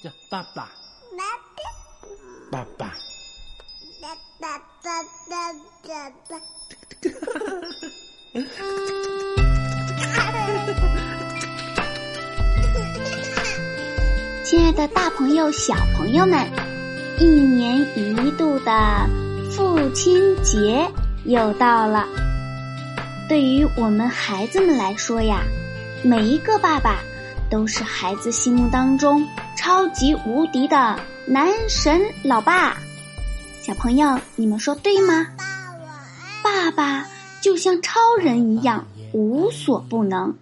叫爸爸，爸爸爸爸爸爸爸爸爸，亲爱的，大朋友、小朋友们，一年一度的父亲节又到了。对于我们孩子们来说呀，每一个爸爸都是孩子心目当中超级无敌的男神老爸。小朋友，你们说对吗？爸爸就像超人一样无所不能，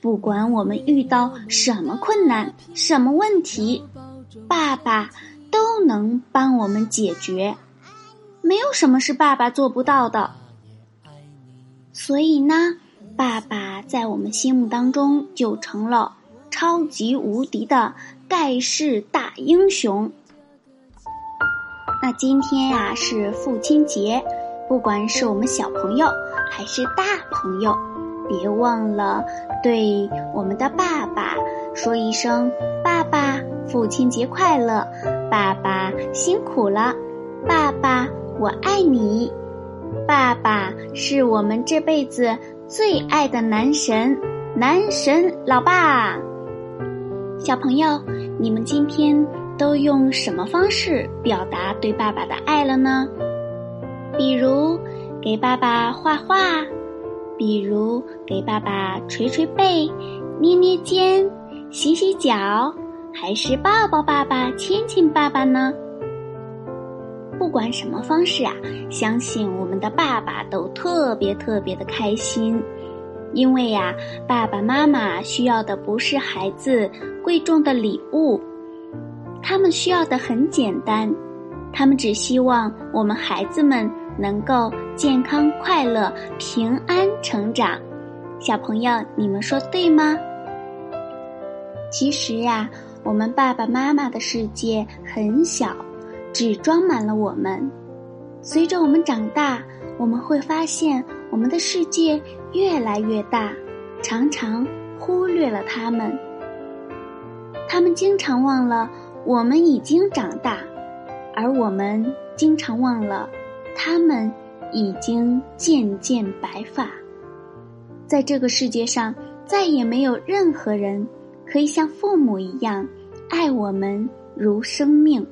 不管我们遇到什么困难、什么问题，爸爸都能帮我们解决，没有什么是爸爸做不到的。所以呢，爸爸在我们心目当中就成了超级无敌的盖世大英雄。那今天呀是父亲节，不管是我们小朋友还是大朋友，别忘了对我们的爸爸说一声“爸爸，父亲节快乐！爸爸辛苦了，爸爸我爱你。”爸爸是我们这辈子最爱的男神，男神老爸。小朋友，你们今天都用什么方式表达对爸爸的爱了呢？比如给爸爸画画，比如给爸爸捶捶背、捏捏肩、洗洗脚，还是抱抱爸爸、亲亲爸爸呢？不管什么方式啊，相信我们的爸爸都特别特别的开心，因为呀，爸爸妈妈需要的不是孩子贵重的礼物，他们需要的很简单，他们只希望我们孩子们能够健康快乐、平安成长。小朋友，你们说对吗？其实呀，我们爸爸妈妈的世界很小。只装满了我们。随着我们长大，我们会发现我们的世界越来越大，常常忽略了他们。他们经常忘了我们已经长大，而我们经常忘了他们已经渐渐白发。在这个世界上，再也没有任何人可以像父母一样爱我们如生命。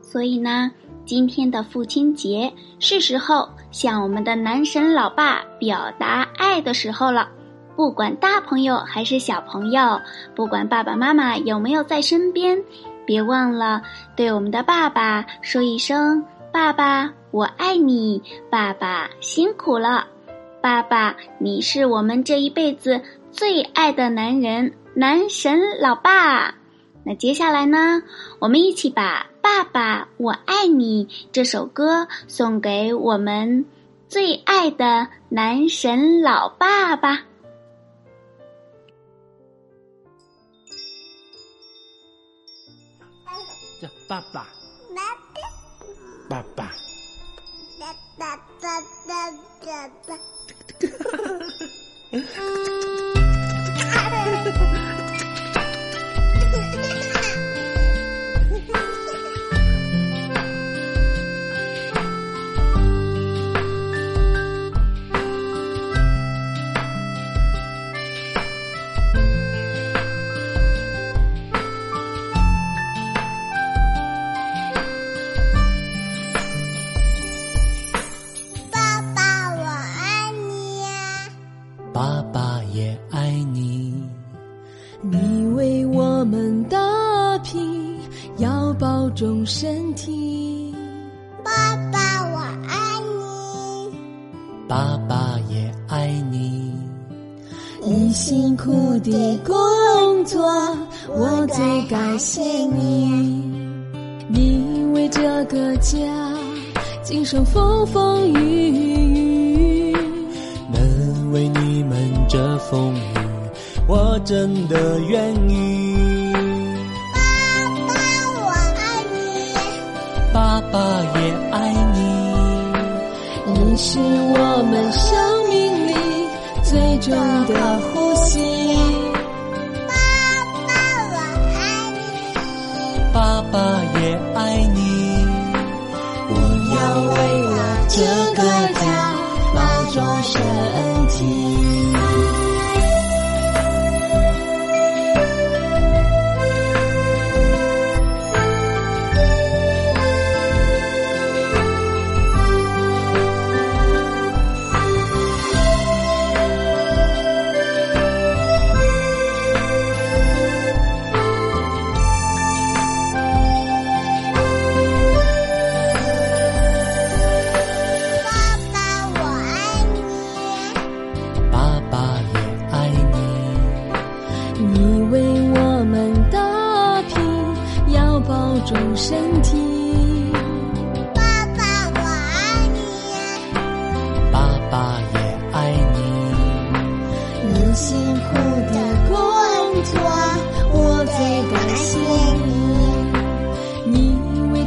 所以呢，今天的父亲节是时候向我们的男神老爸表达爱的时候了。不管大朋友还是小朋友，不管爸爸妈妈有没有在身边，别忘了对我们的爸爸说一声：“爸爸，我爱你！爸爸辛苦了！爸爸，你是我们这一辈子最爱的男人，男神老爸。”那接下来呢，我们一起把。爸爸，我爱你。这首歌送给我们最爱的男神老爸爸。叫爸爸，爸爸，爸爸，爸爸。身体，爸爸我爱你，爸爸也爱你。你辛苦的工作，我最感谢你。你为这个家经受风风雨雨，能为你们遮风雨，我真的愿意。是我们生命里最重的呼吸。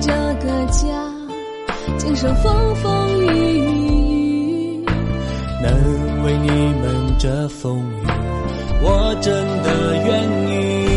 这个家，经受风风雨雨，能为你们遮风雨，我真的愿意。